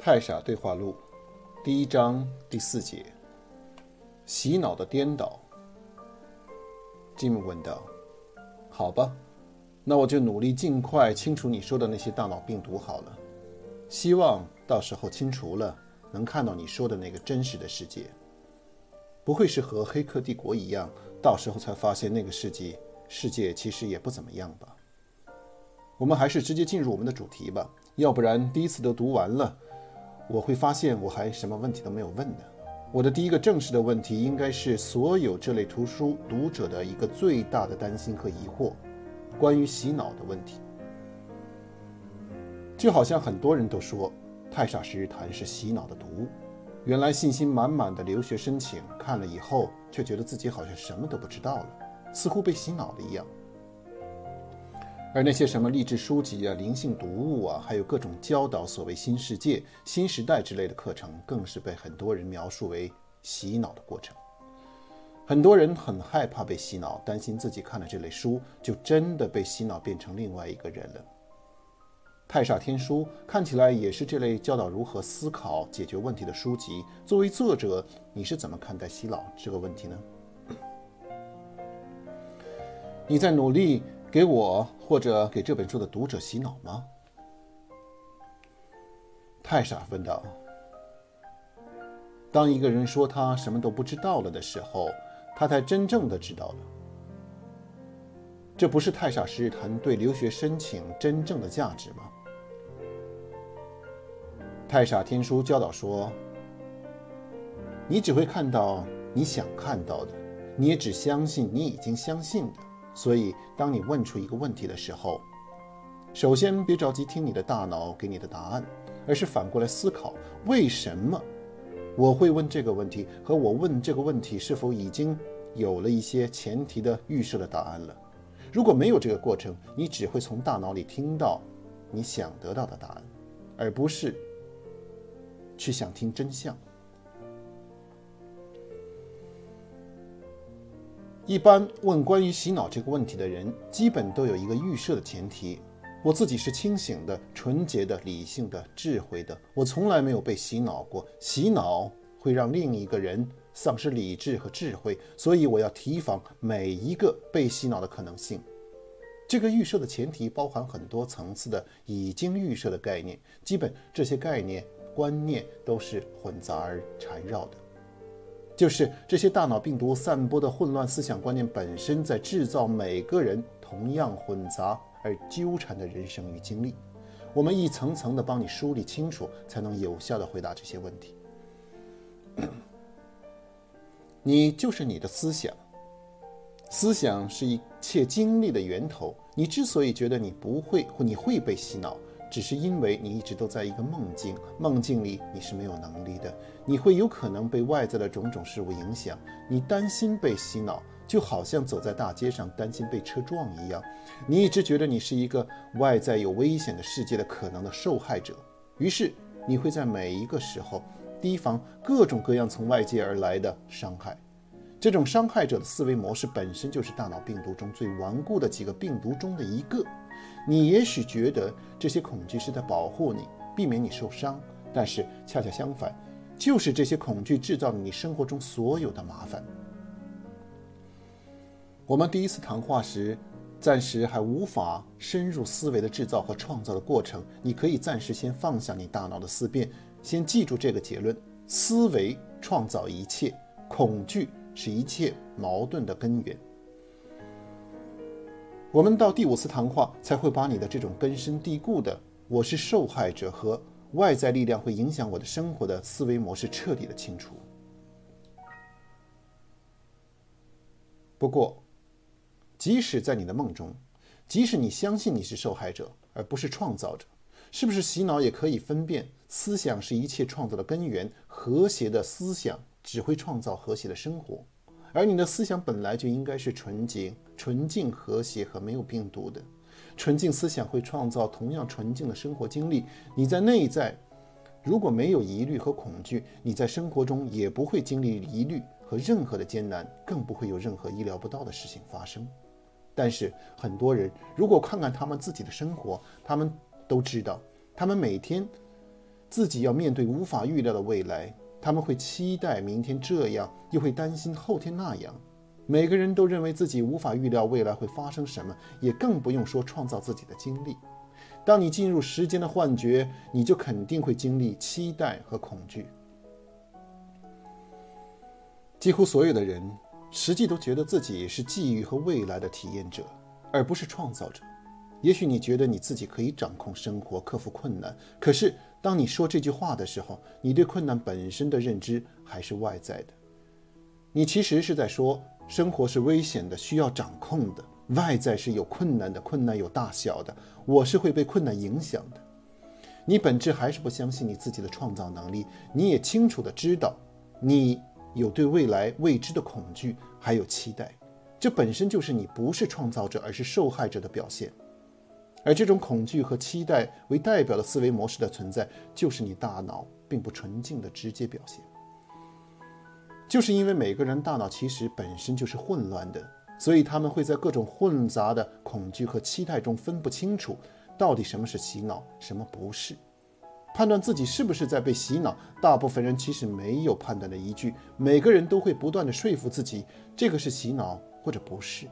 太傻对话录第一章第四节：洗脑的颠倒。吉姆问道：“好吧，那我就努力尽快清除你说的那些大脑病毒好了。希望到时候清除了，能看到你说的那个真实的世界。不会是和《黑客帝国》一样，到时候才发现那个世界世界其实也不怎么样吧？我们还是直接进入我们的主题吧。”要不然第一次都读完了，我会发现我还什么问题都没有问呢。我的第一个正式的问题，应该是所有这类图书读者的一个最大的担心和疑惑，关于洗脑的问题。就好像很多人都说《太傻十日谈》是洗脑的读物，原来信心满满的留学申请看了以后，却觉得自己好像什么都不知道了，似乎被洗脑了一样。而那些什么励志书籍啊、灵性读物啊，还有各种教导所谓新世界、新时代之类的课程，更是被很多人描述为洗脑的过程。很多人很害怕被洗脑，担心自己看了这类书就真的被洗脑变成另外一个人了。太傻天书看起来也是这类教导如何思考、解决问题的书籍。作为作者，你是怎么看待洗脑这个问题呢？你在努力给我或者给这本书的读者洗脑吗？太傻问道。当一个人说他什么都不知道了的时候，他才真正的知道了。这不是太傻十日谈对留学申请真正的价值吗？太傻天书教导说，你只会看到你想看到的，你也只相信你已经相信的。所以，当你问出一个问题的时候，首先别着急听你的大脑给你的答案，而是反过来思考：为什么我会问这个问题？和我问这个问题是否已经有了一些前提的预设的答案了？如果没有这个过程，你只会从大脑里听到你想得到的答案，而不是去想听真相。一般问关于洗脑这个问题的人，基本都有一个预设的前提：我自己是清醒的、纯洁的、理性的、智慧的，我从来没有被洗脑过。洗脑会让另一个人丧失理智和智慧，所以我要提防每一个被洗脑的可能性。这个预设的前提包含很多层次的已经预设的概念，基本这些概念观念都是混杂而缠绕的。就是这些大脑病毒散播的混乱思想观念本身，在制造每个人同样混杂而纠缠的人生与经历。我们一层层的帮你梳理清楚，才能有效的回答这些问题。你就是你的思想，思想是一切经历的源头。你之所以觉得你不会或你会被洗脑，只是因为你一直都在一个梦境，梦境里你是没有能力的，你会有可能被外在的种种事物影响，你担心被洗脑，就好像走在大街上担心被车撞一样，你一直觉得你是一个外在有危险的世界的可能的受害者，于是你会在每一个时候提防各种各样从外界而来的伤害，这种伤害者的思维模式本身就是大脑病毒中最顽固的几个病毒中的一个。你也许觉得这些恐惧是在保护你，避免你受伤，但是恰恰相反，就是这些恐惧制造了你生活中所有的麻烦。我们第一次谈话时，暂时还无法深入思维的制造和创造的过程。你可以暂时先放下你大脑的思辨，先记住这个结论：思维创造一切，恐惧是一切矛盾的根源。我们到第五次谈话才会把你的这种根深蒂固的“我是受害者”和外在力量会影响我的生活的思维模式彻底的清除。不过，即使在你的梦中，即使你相信你是受害者而不是创造者，是不是洗脑也可以分辨思想是一切创造的根源？和谐的思想只会创造和谐的生活。而你的思想本来就应该是纯洁、纯净、和谐和没有病毒的。纯净思想会创造同样纯净的生活经历。你在内在如果没有疑虑和恐惧，你在生活中也不会经历疑虑和任何的艰难，更不会有任何意料不到的事情发生。但是很多人如果看看他们自己的生活，他们都知道，他们每天自己要面对无法预料的未来，他们会期待明天这样，又会担心后天那样。每个人都认为自己无法预料未来会发生什么，也更不用说创造自己的经历。当你进入时间的幻觉，你就肯定会经历期待和恐惧。几乎所有的人，实际都觉得自己是际遇和未来的体验者，而不是创造者。也许你觉得你自己可以掌控生活，克服困难，可是当你说这句话的时候，你对困难本身的认知还是外在的。你其实是在说，生活是危险的，需要掌控的；外在是有困难的，困难有大小的，我是会被困难影响的。你本质还是不相信你自己的创造能力，你也清楚的知道，你。有对未来未知的恐惧，还有期待，这本身就是你不是创造者，而是受害者的表现。而这种恐惧和期待为代表的思维模式的存在，就是你大脑并不纯净的直接表现。就是因为每个人大脑其实本身就是混乱的，所以他们会在各种混杂的恐惧和期待中分不清楚，到底什么是洗脑，什么不是。判断自己是不是在被洗脑，大部分人其实没有判断的依据。每个人都会不断的说服自己，这个是洗脑或者不是。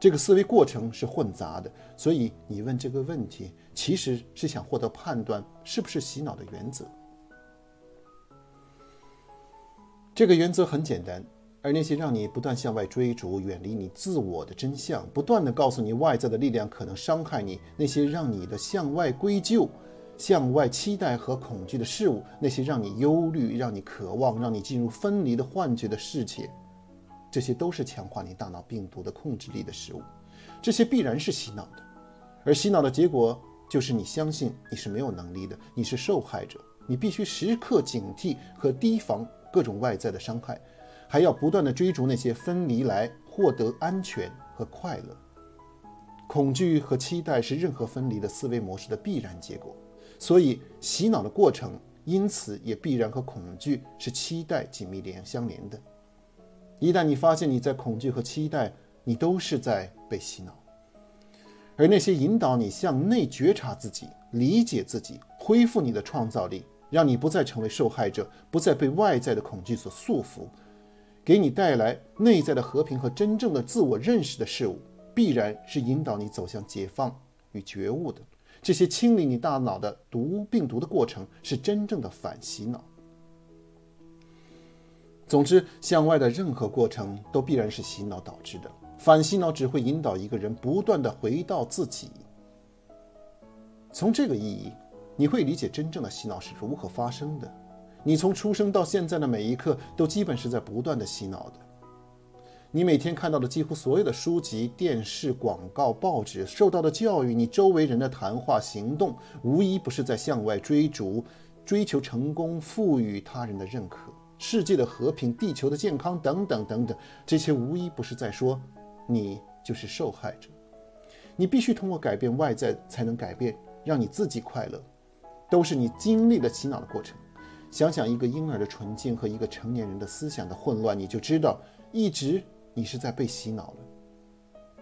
这个思维过程是混杂的，所以你问这个问题，其实是想获得判断是不是洗脑的原则。这个原则很简单，而那些让你不断向外追逐、远离你自我的真相，不断的告诉你外在的力量可能伤害你，那些让你的向外归咎。向外期待和恐惧的事物，那些让你忧虑、让你渴望、让你进入分离的幻觉的事情，这些都是强化你大脑病毒的控制力的食物。这些必然是洗脑的，而洗脑的结果就是你相信你是没有能力的，你是受害者，你必须时刻警惕和提防各种外在的伤害，还要不断地追逐那些分离来获得安全和快乐。恐惧和期待是任何分离的思维模式的必然结果。所以，洗脑的过程，因此也必然和恐惧是期待紧密连相连的。一旦你发现你在恐惧和期待，你都是在被洗脑。而那些引导你向内觉察自己、理解自己、恢复你的创造力，让你不再成为受害者，不再被外在的恐惧所束缚，给你带来内在的和平和真正的自我认识的事物，必然是引导你走向解放与觉悟的。这些清理你大脑的毒病毒的过程，是真正的反洗脑。总之，向外的任何过程都必然是洗脑导致的。反洗脑只会引导一个人不断地回到自己。从这个意义，你会理解真正的洗脑是如何发生的。你从出生到现在的每一刻，都基本是在不断地洗脑的。你每天看到的几乎所有的书籍、电视广告、报纸，受到的教育，你周围人的谈话、行动，无一不是在向外追逐、追求成功、赋予他人的认可、世界的和平、地球的健康等等等等。这些无一不是在说，你就是受害者。你必须通过改变外在，才能改变，让你自己快乐。都是你经历了洗脑的过程。想想一个婴儿的纯净和一个成年人的思想的混乱，你就知道，一直。你是在被洗脑了，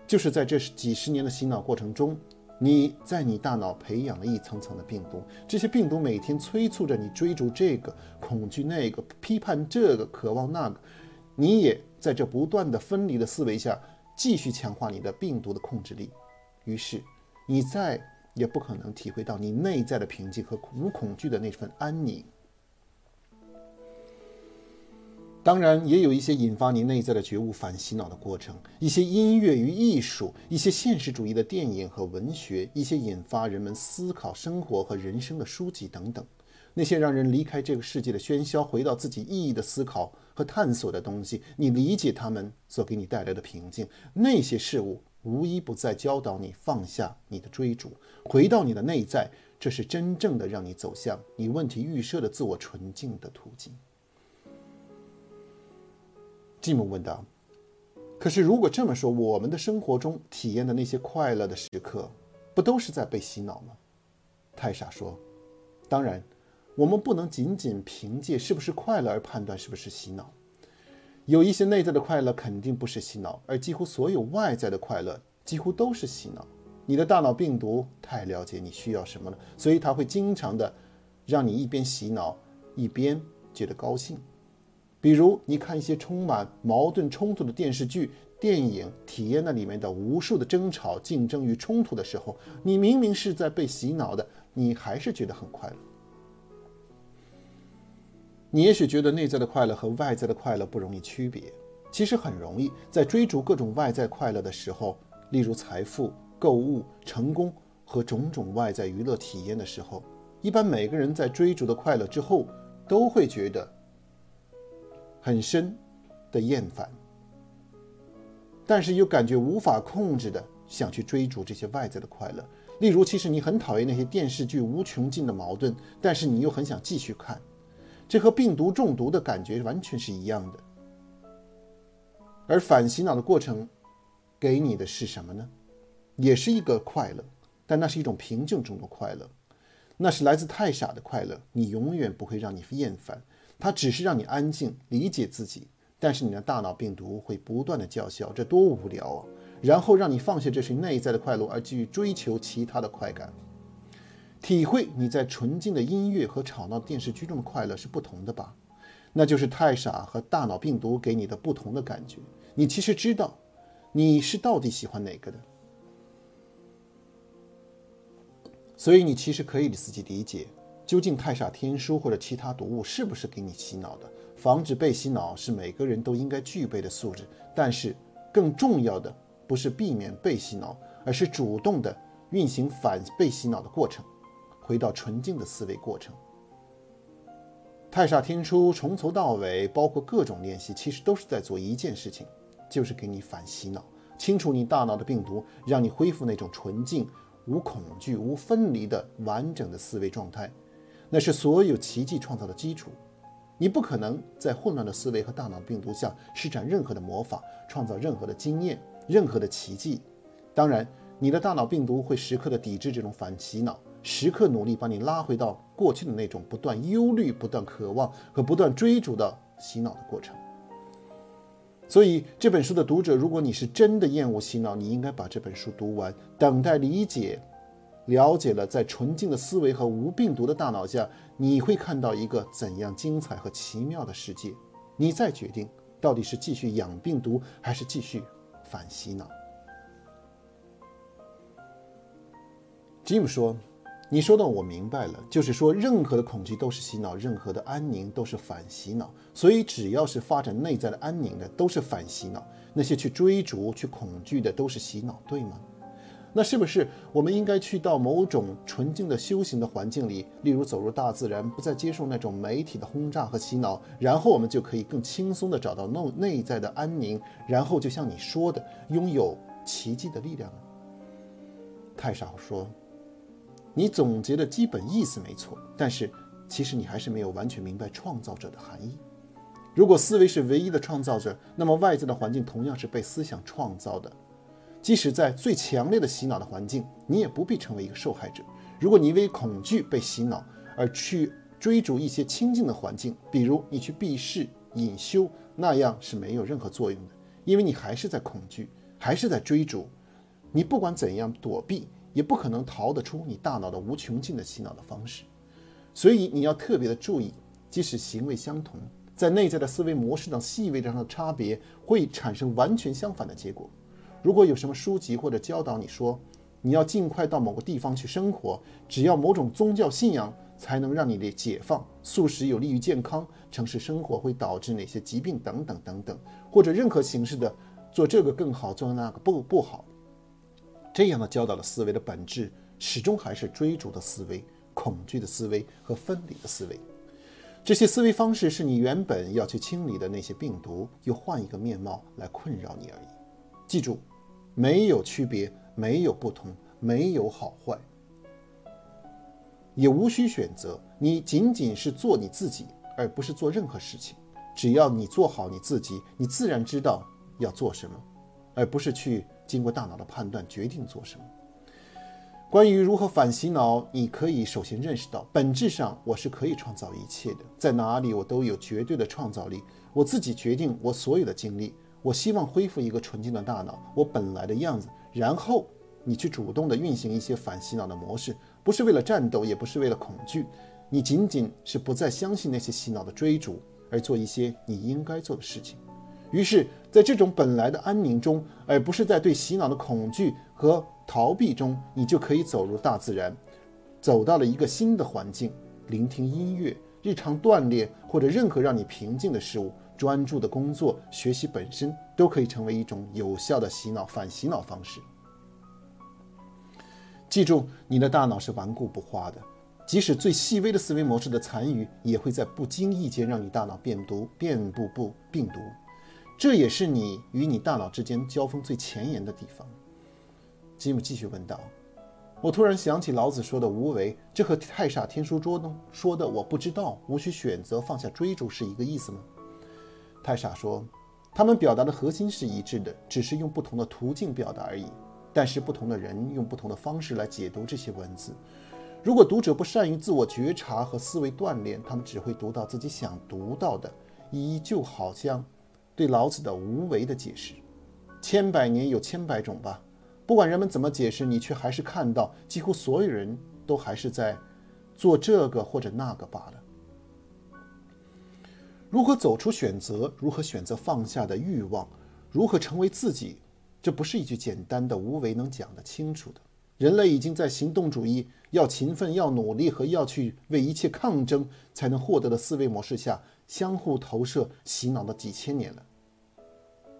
就是在这几十年的洗脑过程中，你在你大脑培养了一层层的病毒，这些病毒每天催促着你追逐这个、恐惧那个、批判这个、渴望那个，你也在这不断的分离的思维下，继续强化你的病毒的控制力，于是你再也不可能体会到你内在的平静和无恐惧的那份安宁。当然，也有一些引发你内在的觉悟、反洗脑的过程，一些音乐与艺术，一些现实主义的电影和文学，一些引发人们思考生活和人生的书籍等等。那些让人离开这个世界的喧嚣，回到自己意义的思考和探索的东西，你理解他们所给你带来的平静。那些事物无一不在教导你放下你的追逐，回到你的内在。这是真正的让你走向你问题预设的自我纯净的途径。吉姆问道：“可是，如果这么说，我们的生活中体验的那些快乐的时刻，不都是在被洗脑吗？”泰莎说：“当然，我们不能仅仅凭借是不是快乐而判断是不是洗脑。有一些内在的快乐肯定不是洗脑，而几乎所有外在的快乐几乎都是洗脑。你的大脑病毒太了解你需要什么了，所以它会经常的让你一边洗脑一边觉得高兴。比如，你看一些充满矛盾冲突的电视剧、电影，体验那里面的无数的争吵、竞争与冲突的时候，你明明是在被洗脑的，你还是觉得很快乐。你也许觉得内在的快乐和外在的快乐不容易区别，其实很容易。在追逐各种外在快乐的时候，例如财富、购物、成功和种种外在娱乐体验的时候，一般每个人在追逐的快乐之后，都会觉得。很深的厌烦，但是又感觉无法控制的想去追逐这些外在的快乐。例如，其实你很讨厌那些电视剧无穷尽的矛盾，但是你又很想继续看。这和病毒中毒的感觉完全是一样的。而反洗脑的过程给你的是什么呢？也是一个快乐，但那是一种平静中的快乐，那是来自太傻的快乐。你永远不会让你厌烦。它只是让你安静理解自己，但是你的大脑病毒会不断的叫嚣，这多无聊啊！然后让你放下这些内在的快乐，而继续追求其他的快感。体会你在纯净的音乐和吵闹电视剧中的快乐是不同的吧？那就是太傻和大脑病毒给你的不同的感觉。你其实知道，你是到底喜欢哪个的，所以你其实可以自己理解。究竟太傻天书或者其他毒物是不是给你洗脑的？防止被洗脑是每个人都应该具备的素质。但是更重要的不是避免被洗脑，而是主动的运行反被洗脑的过程，回到纯净的思维过程。太傻天书从头到尾，包括各种练习，其实都是在做一件事情，就是给你反洗脑，清除你大脑的病毒，让你恢复那种纯净、无恐惧、无分离的完整的思维状态。那是所有奇迹创造的基础，你不可能在混乱的思维和大脑病毒下施展任何的魔法，创造任何的经验，任何的奇迹。当然，你的大脑病毒会时刻的抵制这种反洗脑，时刻努力把你拉回到过去的那种不断忧虑、不断渴望和不断追逐的洗脑的过程。所以，这本书的读者，如果你是真的厌恶洗脑，你应该把这本书读完，等待理解。了解了，在纯净的思维和无病毒的大脑下，你会看到一个怎样精彩和奇妙的世界。你再决定，到底是继续养病毒，还是继续反洗脑。Jim 说：“你说的我明白了，就是说，任何的恐惧都是洗脑，任何的安宁都是反洗脑。所以，只要是发展内在的安宁的，都是反洗脑；那些去追逐、去恐惧的，都是洗脑，对吗？”那是不是我们应该去到某种纯净的修行的环境里，例如走入大自然，不再接受那种媒体的轰炸和洗脑，然后我们就可以更轻松地找到内内在的安宁，然后就像你说的，拥有奇迹的力量呢。太傻说，你总结的基本意思没错，但是其实你还是没有完全明白创造者的含义。如果思维是唯一的创造者，那么外在的环境同样是被思想创造的。即使在最强烈的洗脑的环境，你也不必成为一个受害者。如果你因为恐惧被洗脑而去追逐一些清净的环境，比如你去避世隐修，那样是没有任何作用的，因为你还是在恐惧，还是在追逐。你不管怎样躲避，也不可能逃得出你大脑的无穷尽的洗脑的方式。所以你要特别的注意，即使行为相同，在内在的思维模式上细微上的差别，会产生完全相反的结果。如果有什么书籍或者教导你说，你要尽快到某个地方去生活，只要某种宗教信仰才能让你的解放，素食有利于健康，城市生活会导致哪些疾病等等等等，或者任何形式的做这个更好，做那个不不好，这样的教导的思维的本质始终还是追逐的思维、恐惧的思维和分离的思维。这些思维方式是你原本要去清理的那些病毒，又换一个面貌来困扰你而已。记住，没有区别，没有不同，没有好坏，也无需选择。你仅仅是做你自己，而不是做任何事情。只要你做好你自己，你自然知道要做什么，而不是去经过大脑的判断决定做什么。关于如何反洗脑，你可以首先认识到，本质上我是可以创造一切的，在哪里我都有绝对的创造力，我自己决定我所有的经历。我希望恢复一个纯净的大脑，我本来的样子。然后你去主动的运行一些反洗脑的模式，不是为了战斗，也不是为了恐惧，你仅仅是不再相信那些洗脑的追逐，而做一些你应该做的事情。于是，在这种本来的安宁中，而不是在对洗脑的恐惧和逃避中，你就可以走入大自然，走到了一个新的环境，聆听音乐、日常锻炼或者任何让你平静的事物，专注的工作、学习本身都可以成为一种有效的洗脑、反洗脑方式。记住，你的大脑是顽固不化的，即使最细微的思维模式的残余，也会在不经意间让你大脑变毒、变不不病毒。这也是你与你大脑之间交锋最前沿的地方。吉姆继续问道：“我突然想起老子说的‘无为’，这和太傻天书桌中说的‘我不知道，无需选择，放下追逐’是一个意思吗？”太傻说：“他们表达的核心是一致的，只是用不同的途径表达而已。但是不同的人用不同的方式来解读这些文字。如果读者不善于自我觉察和思维锻炼，他们只会读到自己想读到的，依旧好像……”对老子的无为的解释，千百年有千百种吧。不管人们怎么解释，你却还是看到，几乎所有人都还是在做这个或者那个罢了。如何走出选择？如何选择放下的欲望？如何成为自己？这不是一句简单的无为能讲得清楚的。人类已经在行动主义要勤奋、要努力和要去为一切抗争才能获得的思维模式下相互投射洗脑了几千年了。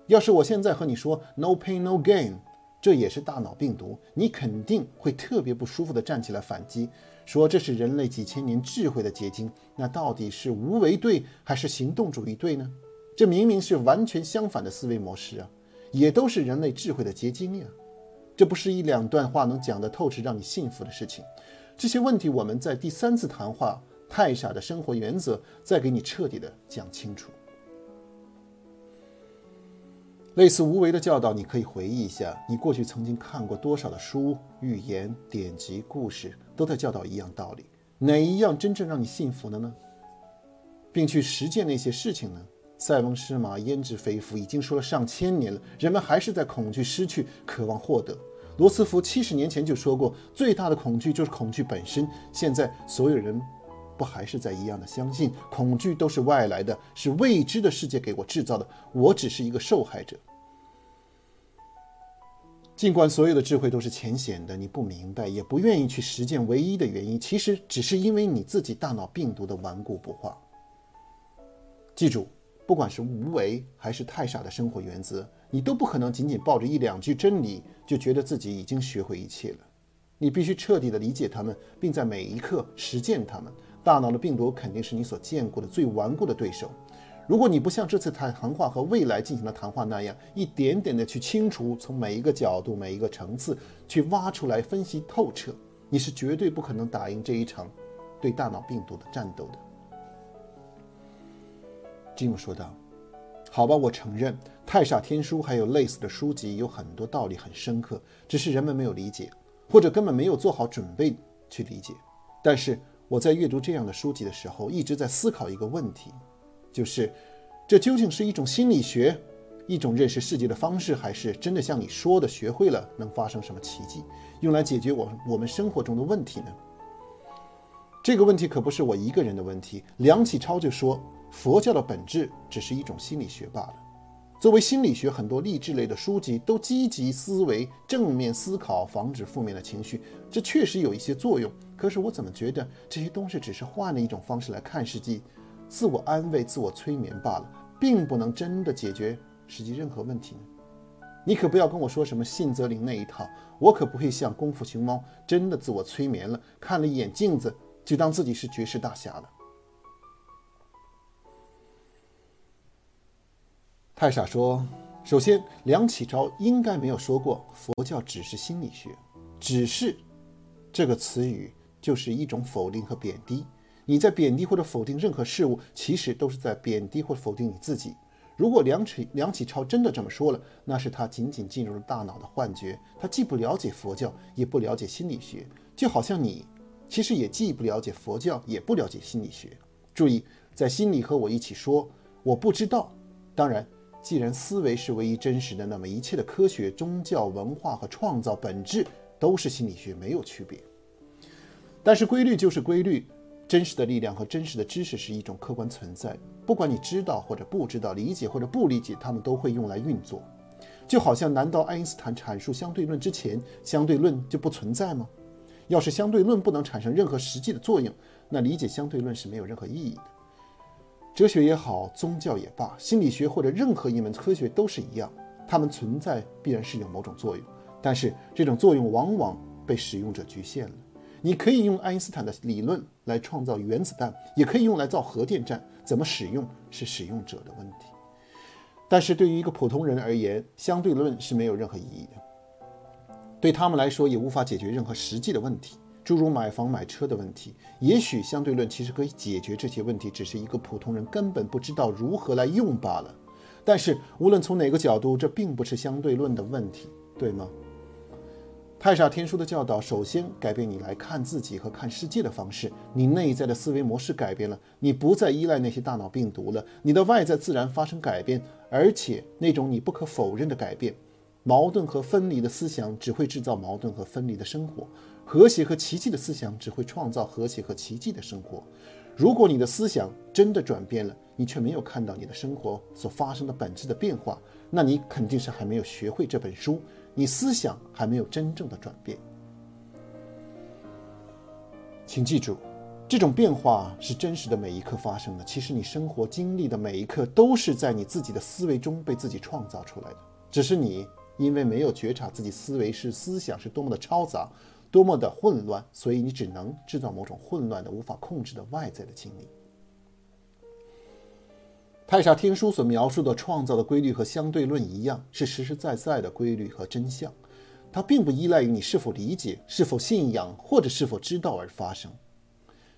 要是我现在和你说 “no pain no gain”，这也是大脑病毒，你肯定会特别不舒服地站起来反击，说这是人类几千年智慧的结晶。那到底是无为对还是行动主义对呢？这明明是完全相反的思维模式啊，也都是人类智慧的结晶呀。这不是一两段话能讲得透彻让你信服的事情。这些问题我们在第三次谈话《太傻的生活原则》再给你彻底的讲清楚。类似无为的教导，你可以回忆一下，你过去曾经看过多少的书、寓言、典籍、故事，都在教导一样道理。哪一样真正让你信服了呢？并去实践那些事情呢？塞翁失马焉知非福，已经说了上千年了，人们还是在恐惧失去，渴望获得。罗斯福七十年前就说过，最大的恐惧就是恐惧本身。现在所有人不还是在一样的相信，恐惧都是外来的，是未知的世界给我制造的，我只是一个受害者。尽管所有的智慧都是浅显的，你不明白，也不愿意去实践，唯一的原因其实只是因为你自己大脑病毒的顽固不化。记住，不管是无为还是太傻的生活原则，你都不可能仅仅抱着一两句真理就觉得自己已经学会一切了。你必须彻底的理解它们，并在每一刻实践它们。大脑的病毒肯定是你所见过的最顽固的对手。如果你不像这次谈谈话和未来进行的谈话那样，一点点的去清除，从每一个角度、每一个层次去挖出来分析透彻，你是绝对不可能打赢这一场对大脑病毒的战斗的。吉姆说道：“好吧，我承认《太傻天书》还有类似的书籍有很多道理很深刻，只是人们没有理解，或者根本没有做好准备去理解。但是我在阅读这样的书籍的时候，一直在思考一个问题。”就是，这究竟是一种心理学，一种认识世界的方式，还是真的像你说的，学会了能发生什么奇迹，用来解决我我们生活中的问题呢？这个问题可不是我一个人的问题。梁启超就说，佛教的本质只是一种心理学罢了。作为心理学，很多励志类的书籍都积极思维、正面思考，防止负面的情绪，这确实有一些作用。可是我怎么觉得这些东西只是换了一种方式来看世界？自我安慰、自我催眠罢了，并不能真的解决实际任何问题呢。你可不要跟我说什么信则灵那一套，我可不会像功夫熊猫真的自我催眠了，看了一眼镜子就当自己是绝世大侠了。太傻说：“首先，梁启超应该没有说过佛教只是心理学，只是这个词语就是一种否定和贬低。”你在贬低或者否定任何事物，其实都是在贬低或否定你自己。如果梁启梁启超真的这么说了，那是他仅仅进入了大脑的幻觉。他既不了解佛教，也不了解心理学，就好像你其实也既不了解佛教，也不了解心理学。注意，在心里和我一起说我不知道。当然，既然思维是唯一真实的，那么一切的科学、宗教、文化和创造本质都是心理学，没有区别。但是规律就是规律。真实的力量和真实的知识是一种客观存在，不管你知道或者不知道，理解或者不理解，它们都会用来运作。就好像，难道爱因斯坦阐述相对论之前，相对论就不存在吗？要是相对论不能产生任何实际的作用，那理解相对论是没有任何意义的。哲学也好，宗教也罢，心理学或者任何一门科学都是一样，它们存在必然是有某种作用，但是这种作用往往被使用者局限了。你可以用爱因斯坦的理论来创造原子弹，也可以用来造核电站，怎么使用是使用者的问题。但是对于一个普通人而言，相对论是没有任何意义的。对他们来说，也无法解决任何实际的问题，诸如买房买车的问题。也许相对论其实可以解决这些问题，只是一个普通人根本不知道如何来用罢了。但是无论从哪个角度，这并不是相对论的问题，对吗？太傻天书的教导，首先改变你来看自己和看世界的方式。你内在的思维模式改变了，你不再依赖那些大脑病毒了。你的外在自然发生改变，而且那种你不可否认的改变。矛盾和分离的思想只会制造矛盾和分离的生活，和谐和奇迹的思想只会创造和谐和奇迹的生活。如果你的思想真的转变了，你却没有看到你的生活所发生的本质的变化，那你肯定是还没有学会这本书。你思想还没有真正的转变，请记住，这种变化是真实的每一刻发生的。其实你生活经历的每一刻都是在你自己的思维中被自己创造出来的，只是你因为没有觉察自己思维是思想是多么的嘈杂，多么的混乱，所以你只能制造某种混乱的、无法控制的外在的经历。太傻天书所描述的创造的规律和相对论一样，是实实在在的规律和真相。它并不依赖于你是否理解、是否信仰或者是否知道而发生，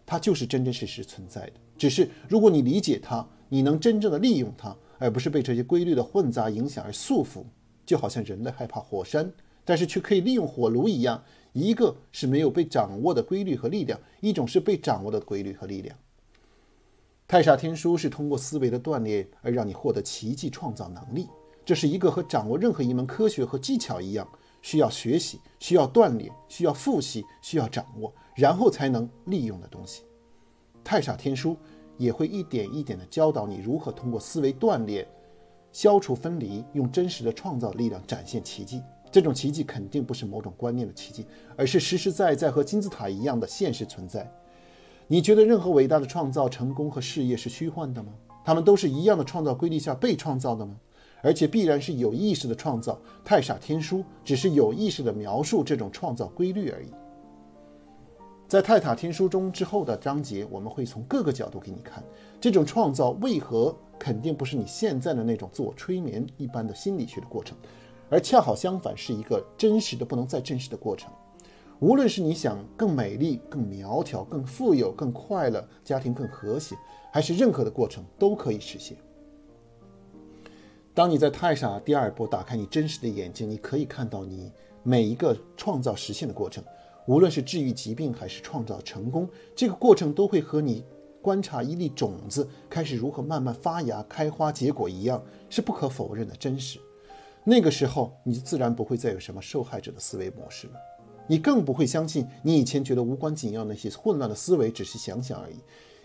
它就是真真实实存在的。只是如果你理解它，你能真正的利用它，而不是被这些规律的混杂影响而束缚。就好像人类害怕火山，但是却可以利用火炉一样。一个是没有被掌握的规律和力量，一种是被掌握的规律和力量。太傻天书是通过思维的锻炼而让你获得奇迹创造能力，这是一个和掌握任何一门科学和技巧一样，需要学习、需要锻炼、需要复习、需要掌握，然后才能利用的东西。太傻天书也会一点一点地教导你如何通过思维锻炼，消除分离，用真实的创造力量展现奇迹。这种奇迹肯定不是某种观念的奇迹，而是实实在在和金字塔一样的现实存在。你觉得任何伟大的创造、成功和事业是虚幻的吗？他们都是一样的创造规律下被创造的吗？而且必然是有意识的创造。太傻天书只是有意识的描述这种创造规律而已。在泰塔天书中之后的章节，我们会从各个角度给你看这种创造为何肯定不是你现在的那种自我催眠一般的心理学的过程，而恰好相反，是一个真实的不能再真实的过程。无论是你想更美丽、更苗条、更富有、更快乐，家庭更和谐，还是任何的过程都可以实现。当你在太傻第二波打开你真实的眼睛，你可以看到你每一个创造实现的过程，无论是治愈疾病还是创造成功，这个过程都会和你观察一粒种子开始如何慢慢发芽、开花结果一样，是不可否认的真实。那个时候，你就自然不会再有什么受害者的思维模式了。你更不会相信你以前觉得无关紧要那些混乱的思维只是想想而已，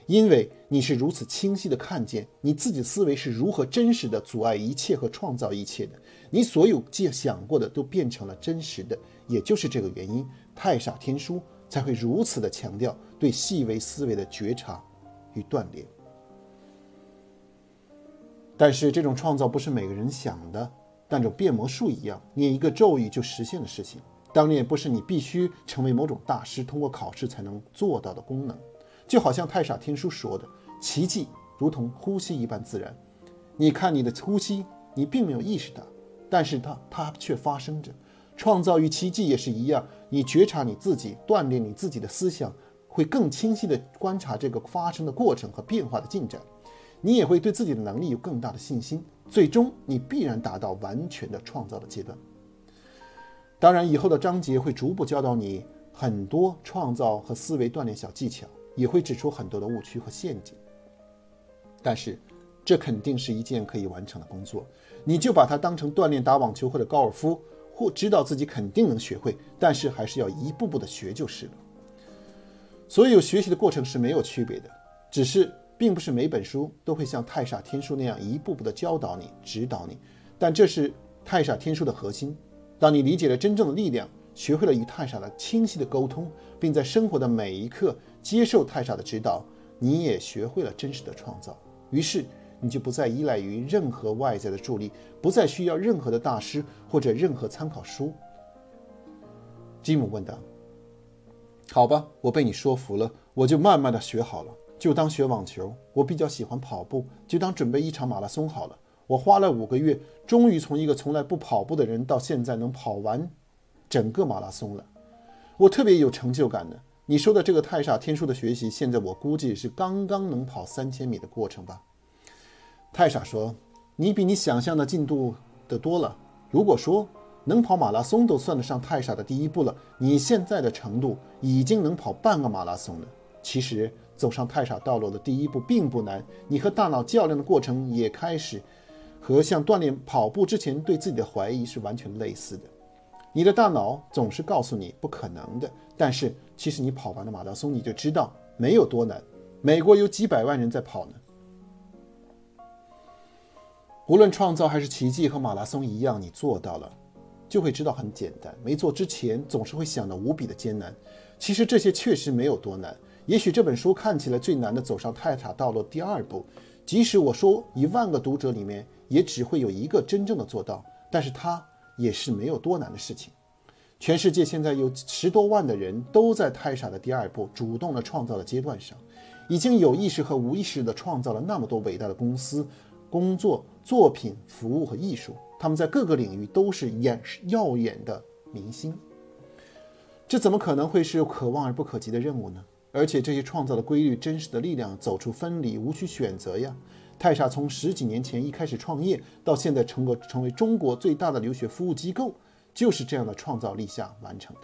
因为你是如此清晰地看见你自己思维是如何真实的阻碍一切和创造一切的。你所有既想过的都变成了真实的，也就是这个原因，太傻天书才会如此的强调对细微思维的觉察与锻炼。但是这种创造不是每个人想的，但这种变魔术一样，念一个咒语就实现的事情。当然也不是你必须成为某种大师，通过考试才能做到的功能，就好像太傻天书说的，奇迹如同呼吸一般自然。你看你的呼吸，你并没有意识到，但是它它却发生着。创造与奇迹也是一样，你觉察你自己，锻炼你自己的思想，会更清晰地观察这个发生的过程和变化的进展。你也会对自己的能力有更大的信心，最终你必然达到完全的创造的阶段。当然，以后的章节会逐步教导你很多创造和思维锻炼小技巧，也会指出很多的误区和陷阱。但是，这肯定是一件可以完成的工作。你就把它当成锻炼打网球或者高尔夫，或知道自己肯定能学会，但是还是要一步步的学就是了。所有学习的过程是没有区别的，只是并不是每本书都会像太傻天书那样一步步的教导你、指导你，但这是太傻天书的核心。当你理解了真正的力量，学会了与太傻的清晰的沟通，并在生活的每一刻接受太傻的指导，你也学会了真实的创造。于是你就不再依赖于任何外在的助力，不再需要任何的大师或者任何参考书。吉姆问道。好吧，我被你说服了，我就慢慢的学好了，就当学网球。我比较喜欢跑步，就当准备一场马拉松好了。我花了五个月，终于从一个从来不跑步的人到现在能跑完整个马拉松了。我特别有成就感的。你说的这个太傻天书的学习，现在我估计是刚刚能跑三千米的过程吧。太傻说：“你比你想象的进度的多了。如果说……”能跑马拉松都算得上太傻的第一步了。你现在的程度已经能跑半个马拉松了。其实走上太傻道路的第一步并不难。你和大脑较量的过程也开始，和像锻炼跑步之前对自己的怀疑是完全类似的。你的大脑总是告诉你不可能的，但是其实你跑完了马拉松，你就知道没有多难。美国有几百万人在跑呢。无论创造还是奇迹，和马拉松一样，你做到了。就会知道很简单，没做之前总是会想得无比的艰难。其实这些确实没有多难。也许这本书看起来最难的走上太傻道路第二步，即使我说一万个读者里面也只会有一个真正的做到，但是它也是没有多难的事情。全世界现在有十多万的人都在太傻的第二步主动的创造的阶段上，已经有意识和无意识的创造了那么多伟大的公司、工作、作品、服务和艺术。他们在各个领域都是眼耀眼的明星，这怎么可能会是可望而不可及的任务呢？而且这些创造的规律、真实的力量，走出分离，无需选择呀。太傻从十几年前一开始创业，到现在成个成为中国最大的留学服务机构，就是这样的创造力下完成的。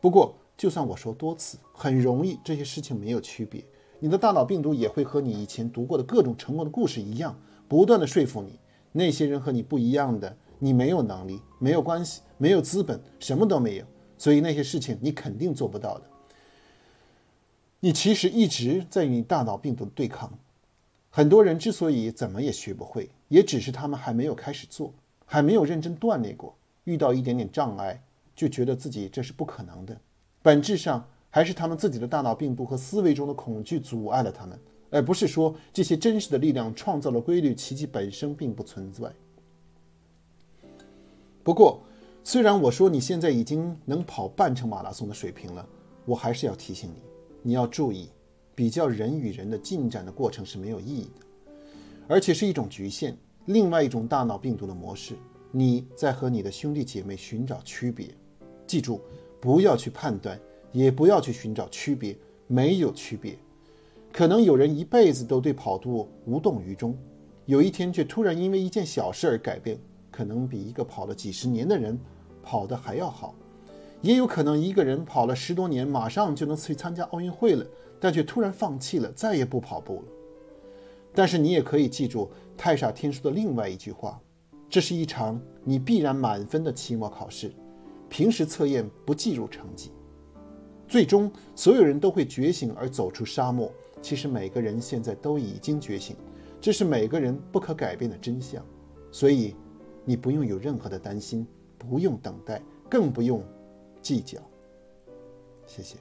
不过，就算我说多次，很容易，这些事情没有区别。你的大脑病毒也会和你以前读过的各种成功的故事一样，不断地说服你。那些人和你不一样的，你没有能力，没有关系，没有资本，什么都没有，所以那些事情你肯定做不到的。你其实一直在与大脑病毒对抗。很多人之所以怎么也学不会，也只是他们还没有开始做，还没有认真锻炼过，遇到一点点障碍就觉得自己这是不可能的。本质上还是他们自己的大脑病毒和思维中的恐惧阻碍了他们。而不是说这些真实的力量创造了规律，奇迹本身并不存在。不过，虽然我说你现在已经能跑半程马拉松的水平了，我还是要提醒你，你要注意，比较人与人的进展的过程是没有意义的，而且是一种局限，另外一种大脑病毒的模式。你在和你的兄弟姐妹寻找区别，记住，不要去判断，也不要去寻找区别，没有区别。可能有人一辈子都对跑步无动于衷，有一天却突然因为一件小事而改变，可能比一个跑了几十年的人跑得还要好。也有可能一个人跑了十多年，马上就能去参加奥运会了，但却突然放弃了，再也不跑步了。但是你也可以记住太傻天书的另外一句话：这是一场你必然满分的期末考试，平时测验不计入成绩。最终，所有人都会觉醒而走出沙漠。其实每个人现在都已经觉醒，这是每个人不可改变的真相，所以你不用有任何的担心，不用等待，更不用计较。谢谢。